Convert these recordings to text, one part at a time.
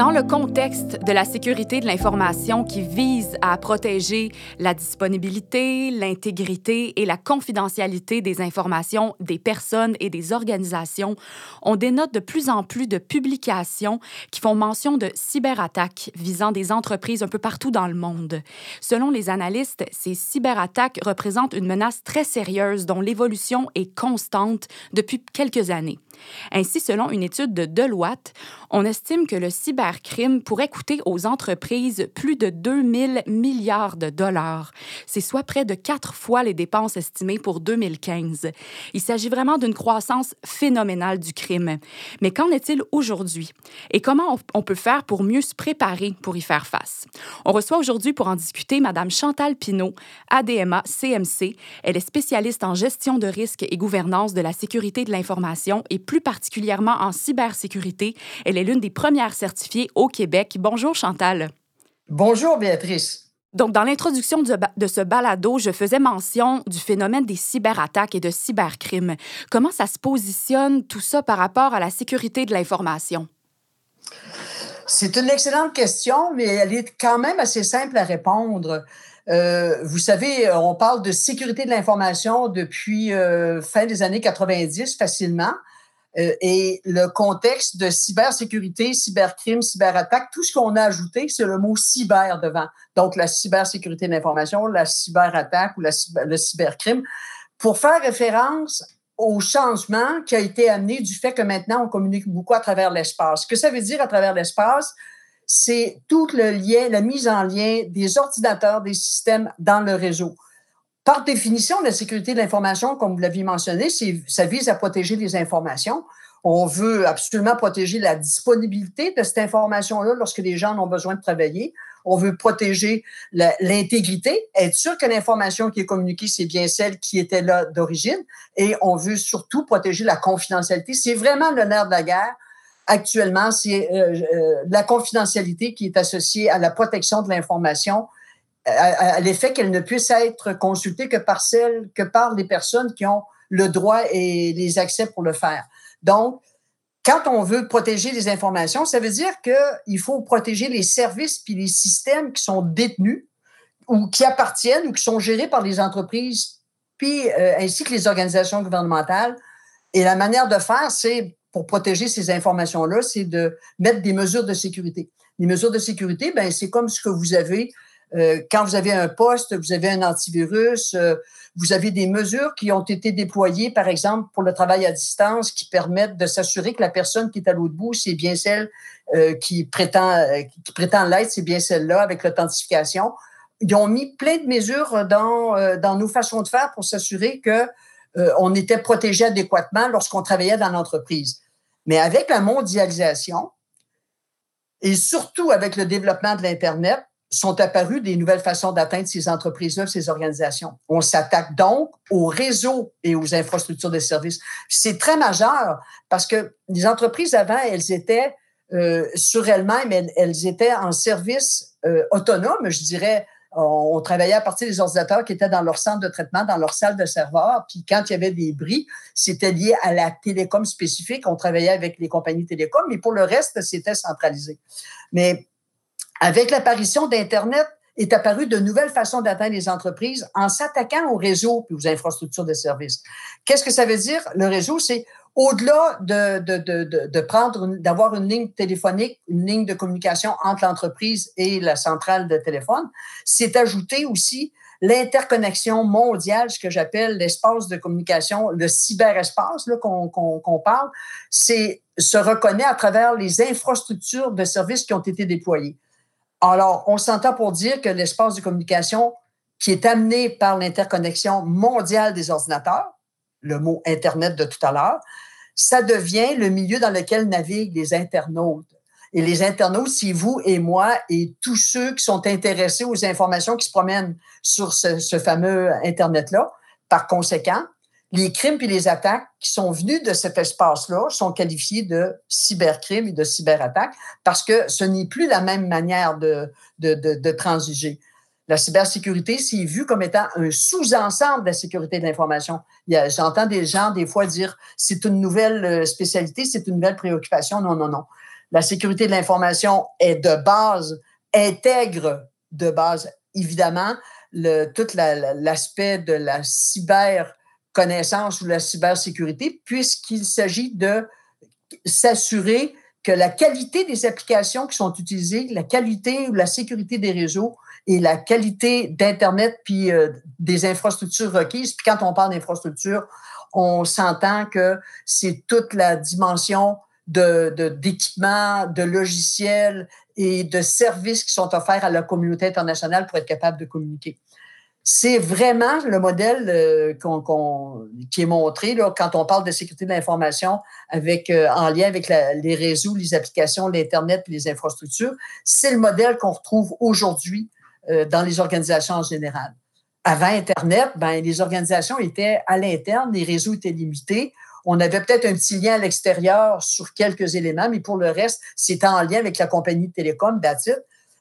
Dans le contexte de la sécurité de l'information qui vise à protéger la disponibilité, l'intégrité et la confidentialité des informations des personnes et des organisations, on dénote de plus en plus de publications qui font mention de cyberattaques visant des entreprises un peu partout dans le monde. Selon les analystes, ces cyberattaques représentent une menace très sérieuse dont l'évolution est constante depuis quelques années. Ainsi, selon une étude de Deloitte, on estime que le cybercrime pourrait coûter aux entreprises plus de 2 000 milliards de dollars. C'est soit près de quatre fois les dépenses estimées pour 2015. Il s'agit vraiment d'une croissance phénoménale du crime. Mais qu'en est-il aujourd'hui? Et comment on peut faire pour mieux se préparer pour y faire face? On reçoit aujourd'hui pour en discuter Mme Chantal Pinault, ADMA CMC. Elle est spécialiste en gestion de risques et gouvernance de la sécurité de l'information et plus particulièrement en cybersécurité. Elle est l'une des premières certifiées au Québec. Bonjour Chantal. Bonjour Béatrice. Donc, dans l'introduction de ce balado, je faisais mention du phénomène des cyberattaques et de cybercrimes. Comment ça se positionne tout ça par rapport à la sécurité de l'information? C'est une excellente question, mais elle est quand même assez simple à répondre. Euh, vous savez, on parle de sécurité de l'information depuis euh, fin des années 90 facilement. Euh, et le contexte de cybersécurité, cybercrime, cyberattaque, tout ce qu'on a ajouté, c'est le mot cyber devant. Donc, la cybersécurité de l'information, la cyberattaque ou le cybercrime, pour faire référence au changement qui a été amené du fait que maintenant, on communique beaucoup à travers l'espace. Ce que ça veut dire à travers l'espace, c'est tout le lien, la mise en lien des ordinateurs, des systèmes dans le réseau. Par définition, la sécurité de l'information, comme vous l'aviez mentionné, ça vise à protéger les informations. On veut absolument protéger la disponibilité de cette information-là lorsque les gens ont besoin de travailler. On veut protéger l'intégrité, être sûr que l'information qui est communiquée, c'est bien celle qui était là d'origine. Et on veut surtout protéger la confidentialité. C'est vraiment le nerf de la guerre. Actuellement, c'est euh, euh, la confidentialité qui est associée à la protection de l'information à, l'effet qu'elle ne puisse être consultée que par celles, que par les personnes qui ont le droit et les accès pour le faire. Donc, quand on veut protéger les informations, ça veut dire qu'il faut protéger les services puis les systèmes qui sont détenus ou qui appartiennent ou qui sont gérés par les entreprises, puis euh, ainsi que les organisations gouvernementales. Et la manière de faire, c'est pour protéger ces informations-là, c'est de mettre des mesures de sécurité. Les mesures de sécurité, ben c'est comme ce que vous avez euh, quand vous avez un poste, vous avez un antivirus, euh, vous avez des mesures qui ont été déployées, par exemple, pour le travail à distance, qui permettent de s'assurer que la personne qui est à l'autre bout, c'est bien celle euh, qui prétend, qui prétend l'être, c'est bien celle-là avec l'authentification. Ils ont mis plein de mesures dans, dans nos façons de faire pour s'assurer que on était protégé adéquatement lorsqu'on travaillait dans l'entreprise. Mais avec la mondialisation et surtout avec le développement de l'Internet, sont apparues des nouvelles façons d'atteindre ces entreprises-là, ces organisations. On s'attaque donc aux réseaux et aux infrastructures de services. C'est très majeur parce que les entreprises avant, elles étaient euh, sur elles-mêmes, elles, étaient en service euh, autonome, je dirais. On, travaillait à partir des ordinateurs qui étaient dans leur centre de traitement, dans leur salle de serveur. Puis quand il y avait des bris, c'était lié à la télécom spécifique. On travaillait avec les compagnies télécom, mais pour le reste, c'était centralisé. Mais avec l'apparition d'Internet, est apparu de nouvelles façons d'atteindre les entreprises en s'attaquant au réseau et aux infrastructures de services. Qu'est-ce que ça veut dire? Le réseau, c'est au-delà de, de, de, de prendre, d'avoir une ligne téléphonique, une ligne de communication entre l'entreprise et la centrale de téléphone, c'est ajouter aussi l'interconnexion mondiale, ce que j'appelle l'espace de communication, le cyberespace qu'on parle, c'est se reconnaît à travers les infrastructures de services qui ont été déployées. Alors, on s'entend pour dire que l'espace de communication qui est amené par l'interconnexion mondiale des ordinateurs, le mot Internet de tout à l'heure, ça devient le milieu dans lequel naviguent les internautes. Et les internautes, c'est vous et moi et tous ceux qui sont intéressés aux informations qui se promènent sur ce, fameux Internet-là. Par conséquent, les crimes et les attaques qui sont venus de cet espace-là sont qualifiés de cybercrimes et de cyberattaques parce que ce n'est plus la même manière de, de, de, transiger. La cybersécurité, c'est vu comme étant un sous-ensemble de la sécurité de l'information. J'entends des gens des fois dire c'est une nouvelle euh, spécialité, c'est une nouvelle préoccupation. Non, non, non. La sécurité de l'information est de base, intègre de base, évidemment, le, tout l'aspect de la cyber connaissance ou la cybersécurité, puisqu'il s'agit de s'assurer que la qualité des applications qui sont utilisées, la qualité ou la sécurité des réseaux et la qualité d'Internet puis euh, des infrastructures requises. Puis quand on parle d'infrastructures, on s'entend que c'est toute la dimension de, d'équipements, de, logiciels et de services qui sont offerts à la communauté internationale pour être capable de communiquer c'est vraiment le modèle euh, qui est montré quand on parle de sécurité de l'information avec, euh, en lien avec les réseaux, les applications, l'Internet et les infrastructures. C'est le modèle qu'on retrouve aujourd'hui euh, dans les organisations en général. Avant Internet, ben, les organisations étaient à l'interne, les réseaux étaient limités. On avait peut-être un petit lien à l'extérieur sur quelques éléments, mais pour le reste, c'était en lien avec la compagnie de télécom, that's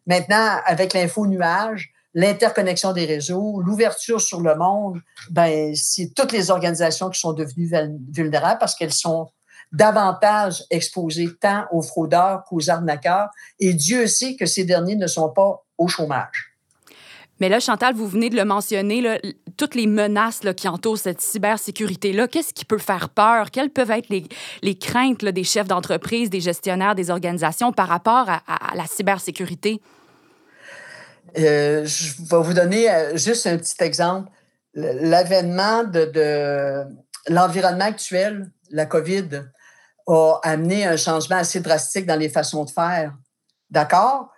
Maintenant, avec l'info nuage, l'interconnexion des réseaux, l'ouverture sur le monde, ben, c'est toutes les organisations qui sont devenues vulnérables parce qu'elles sont davantage exposées tant aux fraudeurs qu'aux arnaqueurs. Et Dieu sait que ces derniers ne sont pas au chômage. Mais là, Chantal, vous venez de le mentionner, toutes les menaces qui entourent cette cybersécurité-là, qu'est-ce qui peut faire peur? Quelles peuvent être les, craintes des chefs d'entreprise, des gestionnaires, des organisations par rapport à la cybersécurité? Euh, je vais vous donner euh, juste un petit exemple. L'avènement de, l'environnement actuel, la COVID, a amené un changement assez drastique dans les façons de faire. D'accord?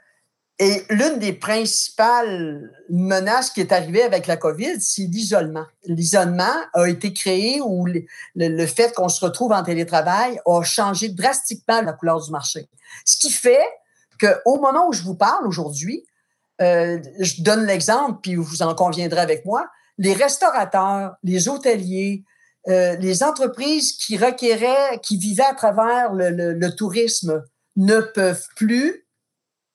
Et l'une des principales menaces qui est arrivée avec la COVID, c'est l'isolement. L'isolement a été créé ou le, fait qu'on se retrouve en télétravail a changé drastiquement la couleur du marché. Ce qui fait qu'au moment où je vous parle aujourd'hui, euh, je donne l'exemple, puis vous en conviendrez avec moi. Les restaurateurs, les hôteliers, euh, les entreprises qui vivaient à travers le, tourisme ne peuvent plus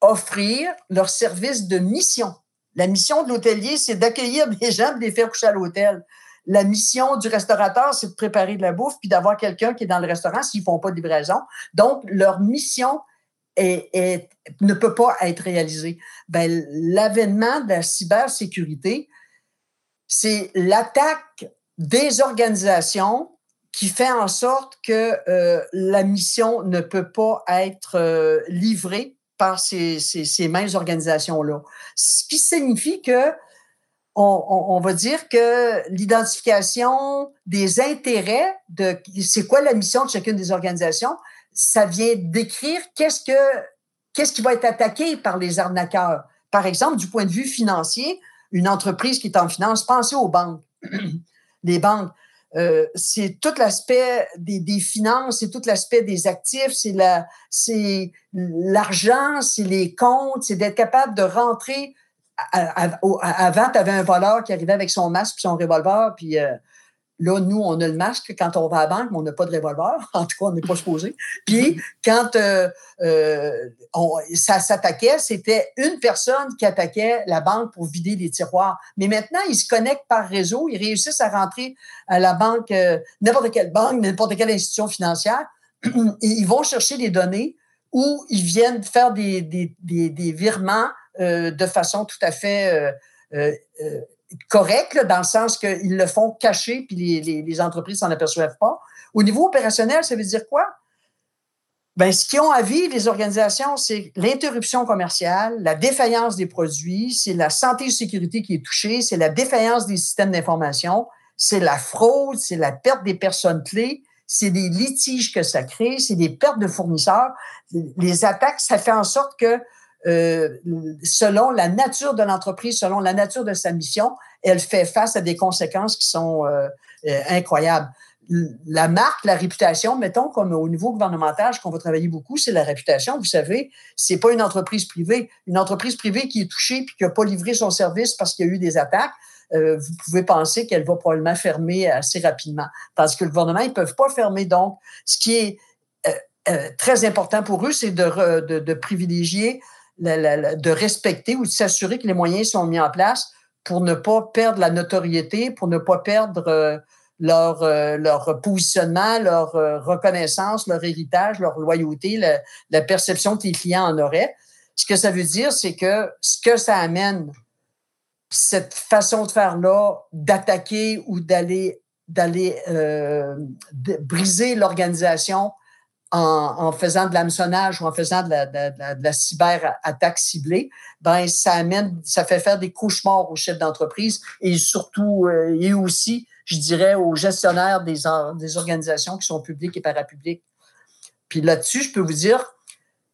offrir leur service de mission. La mission de l'hôtelier, c'est d'accueillir des gens de les faire coucher à l'hôtel. La mission du restaurateur, c'est de préparer de la bouffe puis d'avoir quelqu'un qui est dans le restaurant s'ils font pas de livraison. Donc, leur mission, et, ne peut pas être réalisé. Ben, l'avènement de la cybersécurité, c'est l'attaque des organisations qui fait en sorte que euh, la mission ne peut pas être euh, livrée par ces, ces, mêmes organisations-là. Ce qui signifie que on, va dire que l'identification des intérêts de c'est quoi la mission de chacune des organisations, ça vient décrire qu'est-ce que qu'est-ce qui va être attaqué par les arnaqueurs. Par exemple, du point de vue financier, une entreprise qui est en finance, pensez aux banques. les banques, euh, c'est tout l'aspect des, finances, c'est tout l'aspect des actifs, c'est la, c'est l'argent, c'est les comptes, c'est d'être capable de rentrer. avant, tu avais un voleur qui arrivait avec son masque et son revolver, puis euh, Là, nous, on a le masque quand on va à la banque, mais on n'a pas de revolver. En tout cas, on n'est pas supposé. Puis, quand euh, euh, ça s'attaquait, c'était une personne qui attaquait la banque pour vider les tiroirs. Mais maintenant, ils se connectent par réseau. Ils réussissent à rentrer à la banque, euh, n'importe quelle banque, n'importe quelle institution financière. Et ils vont chercher des données où ils viennent faire des, des, des, des virements de façon tout à fait correct, dans le sens qu'ils le font cacher, puis les, les, les entreprises s'en aperçoivent pas. Au niveau opérationnel, ça veut dire quoi? Ben, ce qu'ils ont à vivre, les organisations, c'est l'interruption commerciale, la défaillance des produits, c'est la santé et sécurité qui est touchée, c'est la défaillance des systèmes d'information, c'est la fraude, c'est la perte des personnes clés, c'est des litiges que ça crée, c'est des pertes de fournisseurs. Les attaques, ça fait en sorte que euh, selon la nature de l'entreprise, selon la nature de sa mission, elle fait face à des conséquences qui sont euh, euh, incroyables. La marque, la réputation, mettons, comme au niveau gouvernemental, qu'on va travailler beaucoup, c'est la réputation. Vous savez, c'est pas une entreprise privée. Une entreprise privée qui est touchée puis qui n'a pas livré son service parce qu'il y a eu des attaques, vous pouvez penser qu'elle va probablement fermer assez rapidement. Parce que le gouvernement, ils ne peuvent pas fermer. Donc, ce qui est très important pour eux, c'est de, privilégier, de respecter ou de s'assurer que les moyens sont mis en place pour ne pas perdre la notoriété, pour ne pas perdre leur, leur positionnement, leur reconnaissance, leur héritage, leur loyauté, la, perception que les clients en auraient. Ce que ça veut dire, c'est que ce que ça amène, cette façon de faire-là, d'attaquer ou d'aller d'aller euh, briser l'organisation en, faisant de l'hameçonnage ou en faisant de la, de, la, cyber-attaque ciblée, ben ça amène, ça fait faire des cauchemars aux chefs d'entreprise et surtout, euh, et aussi, je dirais, aux gestionnaires des, des organisations qui sont publiques et parapubliques. Puis là-dessus, je peux vous dire,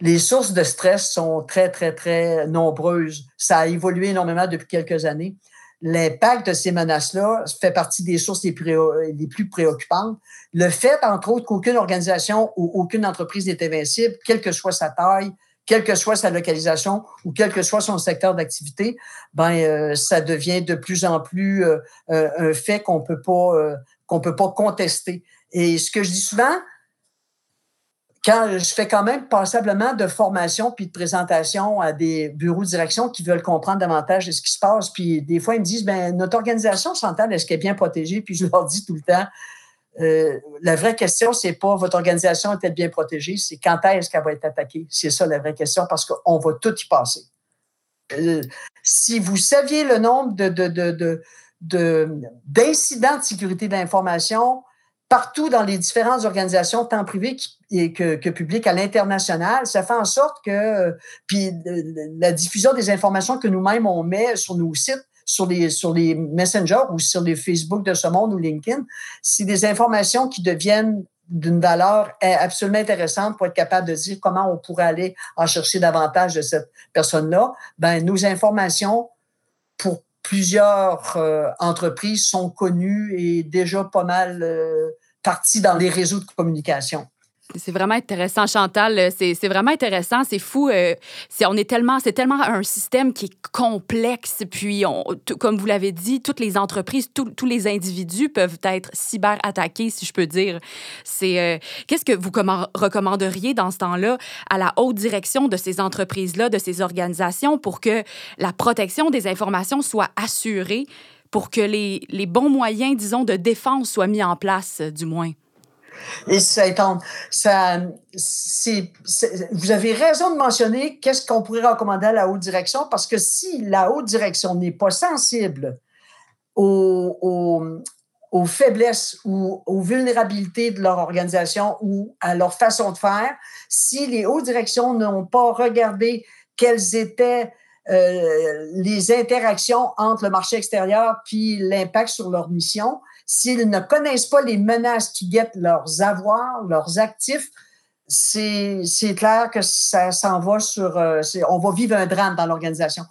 les sources de stress sont très, très, très nombreuses. Ça a évolué énormément depuis quelques années. L'impact de ces menaces-là fait partie des sources les plus, préoccupantes. Le fait, entre autres, qu'aucune organisation ou aucune entreprise n'est invincible, quelle que soit sa taille, quelle que soit sa localisation ou quel que soit son secteur d'activité, ben euh, ça devient de plus en plus euh, euh, un fait qu'on peut pas qu'on peut pas contester. Et ce que je dis souvent, quand je fais quand même passablement de formation puis de présentation à des bureaux de direction qui veulent comprendre davantage ce qui se passe. Puis des fois, ils me disent, ben notre organisation centrale, est-ce qu'elle est bien protégée? Puis je leur dis tout le temps, euh, la vraie question, c'est pas votre organisation est-elle bien protégée, c'est quand est-ce qu'elle va être attaquée? C'est ça la vraie question parce qu'on va tout y passer. Euh, si vous saviez le nombre de, de, de, de d'incidents de sécurité de l'information partout dans les différentes organisations, tant privées que, que publiques à l'international. Ça fait en sorte que, puis la diffusion des informations que nous-mêmes on met sur nos sites, sur les, sur les messengers ou sur les Facebook de ce monde ou LinkedIn, c'est des informations qui deviennent d'une valeur absolument intéressante pour être capable de dire comment on pourrait aller en chercher davantage de cette personne-là. Ben, nos informations pour plusieurs euh, entreprises sont connues et déjà pas mal euh, partie dans les réseaux de communication. C'est vraiment intéressant, Chantal. C'est vraiment intéressant. C'est fou. Euh, est tellement, c'est tellement un système qui est complexe. Puis, on, comme vous l'avez dit, toutes les entreprises, tous les individus peuvent être cyber-attaqués, si je peux dire. C'est euh, qu'est-ce que vous recommanderiez dans ce temps-là à la haute direction de ces entreprises-là, de ces organisations, pour que la protection des informations soit assurée pour que les, les bons moyens, disons, de défense soient mis en place, euh, du moins. Et ça, ça c'est, vous avez raison de mentionner qu'est-ce qu'on pourrait recommander à la haute direction, parce que si la haute direction n'est pas sensible aux, aux, aux, faiblesses ou aux vulnérabilités de leur organisation ou à leur façon de faire, si les hautes directions n'ont pas regardé quelles étaient euh, les interactions entre le marché extérieur puis l'impact sur leur mission, s'ils ne connaissent pas les menaces qui guettent leurs avoirs, leurs actifs, c'est clair que ça s'en va sur... Euh, on va vivre un drame dans l'organisation.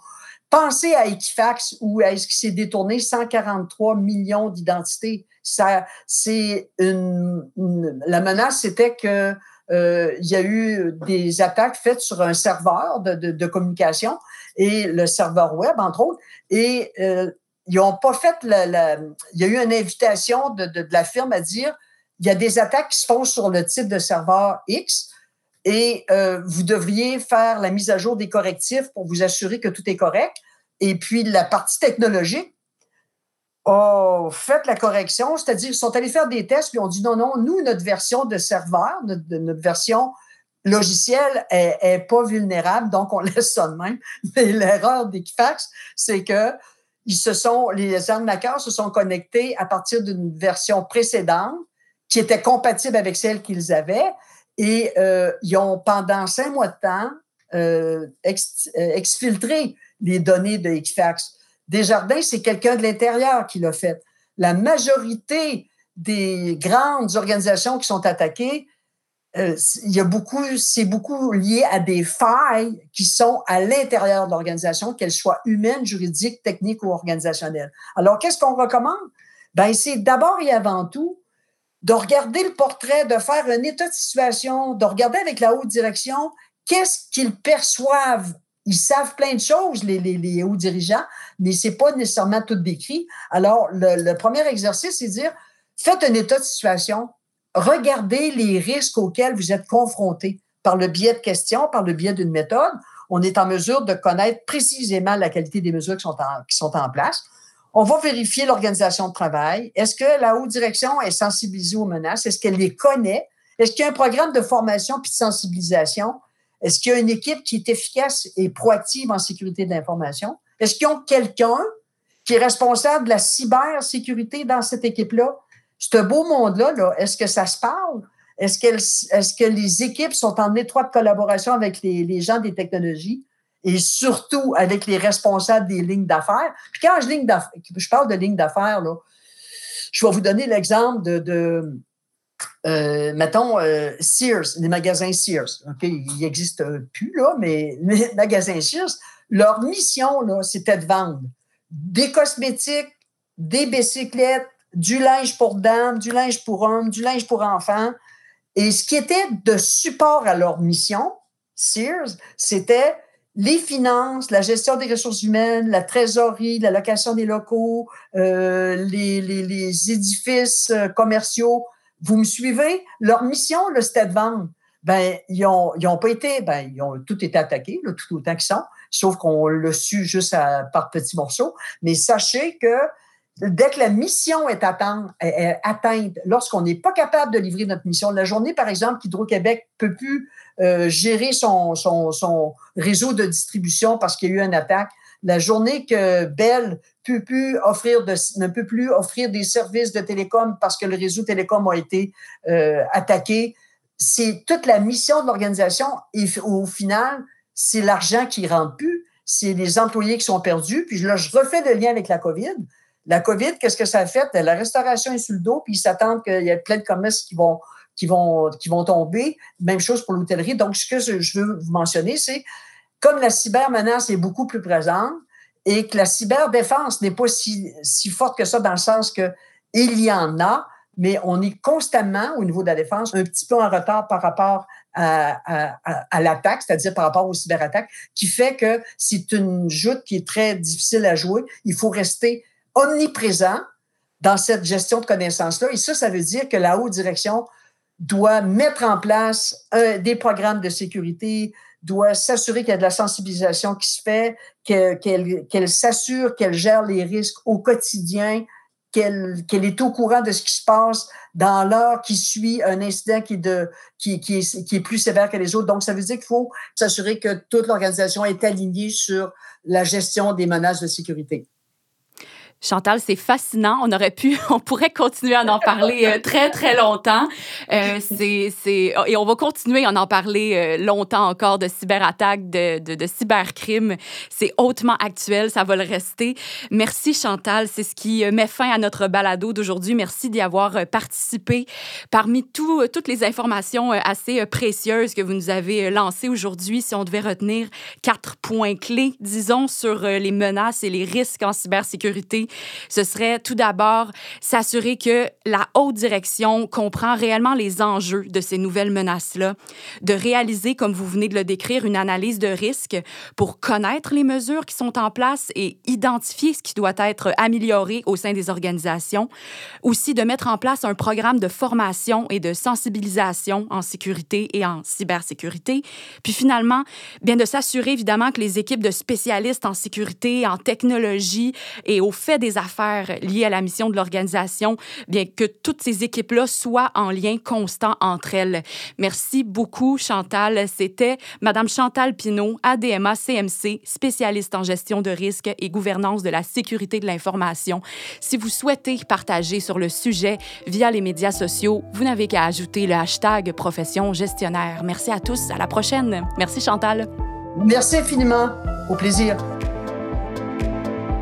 Pensez à Equifax où est-ce qu'il s'est détourné 143 millions d'identités. C'est une, la menace, c'était que euh, il y a eu des attaques faites sur un serveur de, communication et le serveur web, entre autres. Et euh, ils n'ont pas fait la, Il y a eu une invitation de, de, la firme à dire il y a des attaques qui se font sur le type de serveur X et euh, vous devriez faire la mise à jour des correctifs pour vous assurer que tout est correct. Et puis la partie technologique a fait la correction, c'est-à-dire ils sont allés faire des tests puis ont dit non, non, nous, notre version de serveur, notre, version logiciel est, est, pas vulnérable, donc on laisse ça de même. Mais l'erreur d'Equifax, c'est que ils se sont, les arnaqueurs se sont connectés à partir d'une version précédente qui était compatible avec celle qu'ils avaient et euh, ils ont pendant cinq mois de temps euh, euh, exfiltré les données de Equifax. Desjardins, c'est quelqu'un de l'intérieur qui l'a fait. La majorité des grandes organisations qui sont attaquées, euh, il y a beaucoup, c'est beaucoup lié à des failles qui sont à l'intérieur de l'organisation, qu'elles soient humaines, juridiques, techniques ou organisationnelles. Alors, qu'est-ce qu'on recommande? Ben, c'est d'abord et avant tout de regarder le portrait, de faire un état de situation, de regarder avec la haute direction qu'est-ce qu'ils perçoivent Ils savent plein de choses, les, hauts dirigeants, mais c'est pas nécessairement tout décrit. Alors, le, le premier exercice, c'est dire, faites un état de situation, regardez les risques auxquels vous êtes confrontés par le biais de questions, par le biais d'une méthode. On est en mesure de connaître précisément la qualité des mesures qui sont en, qui sont en place. On va vérifier l'organisation de travail. Est-ce que la haute direction est sensibilisée aux menaces? Est-ce qu'elle les connaît? Est-ce qu'il y a un programme de formation puis de sensibilisation? Est-ce qu'il y a une équipe qui est efficace et proactive en sécurité de l'information? Est-ce qu'ils ont quelqu'un qui est responsable de la cybersécurité dans cette équipe-là? Ce beau monde-là, -là, est ce que ça se parle? Est-ce que, les équipes sont en étroite collaboration avec les, gens des technologies et surtout avec les responsables des lignes d'affaires? Puis quand je, ligne je parle de lignes d'affaires, je vais vous donner l'exemple de euh, mettons, euh, Sears, les magasins Sears. OK, ils n'existent plus, là, mais les magasins Sears, leur mission, là, c'était de vendre des cosmétiques, des bicyclettes, du linge pour dames, du linge pour hommes, du linge pour enfants. Et ce qui était de support à leur mission, Sears, c'était les finances, la gestion des ressources humaines, la trésorerie, la location des locaux, euh, les, les, les, édifices euh, commerciaux. Vous me suivez? Leur mission, c'était de vendre? Ben, ils n'ont ont pas été, ben, ils ont tout été attaqués, là, tout autant qu'ils sont, sauf qu'on l'a su juste par petits morceaux. Mais sachez que dès que la mission est atteinte, lorsqu'on n'est pas capable de livrer notre mission, la journée, par exemple, qu'Hydro-Québec peut plus euh, gérer son, son, réseau de distribution parce qu'il y a eu une attaque, la journée que Bell ne peut plus offrir des services de télécom parce que le réseau télécom a été euh, attaqué, c'est toute la mission de l'organisation et au final, c'est l'argent qui rentre plus, c'est les employés qui sont perdus. Puis là, je refais le lien avec la COVID. La COVID, qu'est-ce que ça a fait? La restauration est sur le dos, puis ils s'attendent qu'il y ait plein de commerces qui vont, qui vont, qui vont tomber. Même chose pour l'hôtellerie. Donc, ce que je veux vous mentionner, c'est comme la cybermenace est beaucoup plus présente et que la cyberdéfense n'est pas si, si forte que ça dans le sens que il y en a, mais on est constamment, au niveau de la défense, un petit peu en retard par rapport à, à, à, l'attaque, c'est-à-dire par rapport aux cyberattaques, qui fait que c'est une joute qui est très difficile à jouer. Il faut rester omniprésent dans cette gestion de connaissances-là. Et ça, ça veut dire que la haute direction doit mettre en place des programmes de sécurité, doit s'assurer qu'il y a de la sensibilisation qui se fait, qu'elle s'assure qu'elle gère les risques au quotidien, qu'elle est au courant de ce qui se passe dans l'heure qui suit un incident qui est, de, qui, qui, est, plus sévère que les autres. Donc, ça veut dire qu'il faut s'assurer que toute l'organisation est alignée sur la gestion des menaces de sécurité. Chantal, c'est fascinant. On aurait pu, on pourrait continuer à en parler euh, très, très longtemps. Euh, c'est, c'est, et on va continuer à en parler euh, longtemps encore de cyberattaques, de, de, de cybercrimes. C'est hautement actuel, ça va le rester. Merci, Chantal. C'est ce qui met fin à notre balado d'aujourd'hui. Merci d'y avoir participé. Parmi tout, toutes les informations assez précieuses que vous nous avez lancées aujourd'hui, si on devait retenir quatre points clés, disons, sur les menaces et les risques en cybersécurité, ce serait tout d'abord s'assurer que la haute direction comprend réellement les enjeux de ces nouvelles menaces-là, de réaliser, comme vous venez de le décrire, une analyse de risque pour connaître les mesures qui sont en place et identifier ce qui doit être amélioré au sein des organisations, aussi de mettre en place un programme de formation et de sensibilisation en sécurité et en cybersécurité, puis finalement, bien de s'assurer évidemment que les équipes de spécialistes en sécurité, en technologie et au fait des affaires liées à la mission de l'organisation, bien que toutes ces équipes-là soient en lien constant entre elles. Merci beaucoup, Chantal. C'était Madame Chantal Pinault, ADMA CMC, spécialiste en gestion de risques et gouvernance de la sécurité de l'information. Si vous souhaitez partager sur le sujet via les médias sociaux, vous n'avez qu'à ajouter le hashtag profession gestionnaire. Merci à tous. À la prochaine. Merci, Chantal. Merci infiniment. Au plaisir.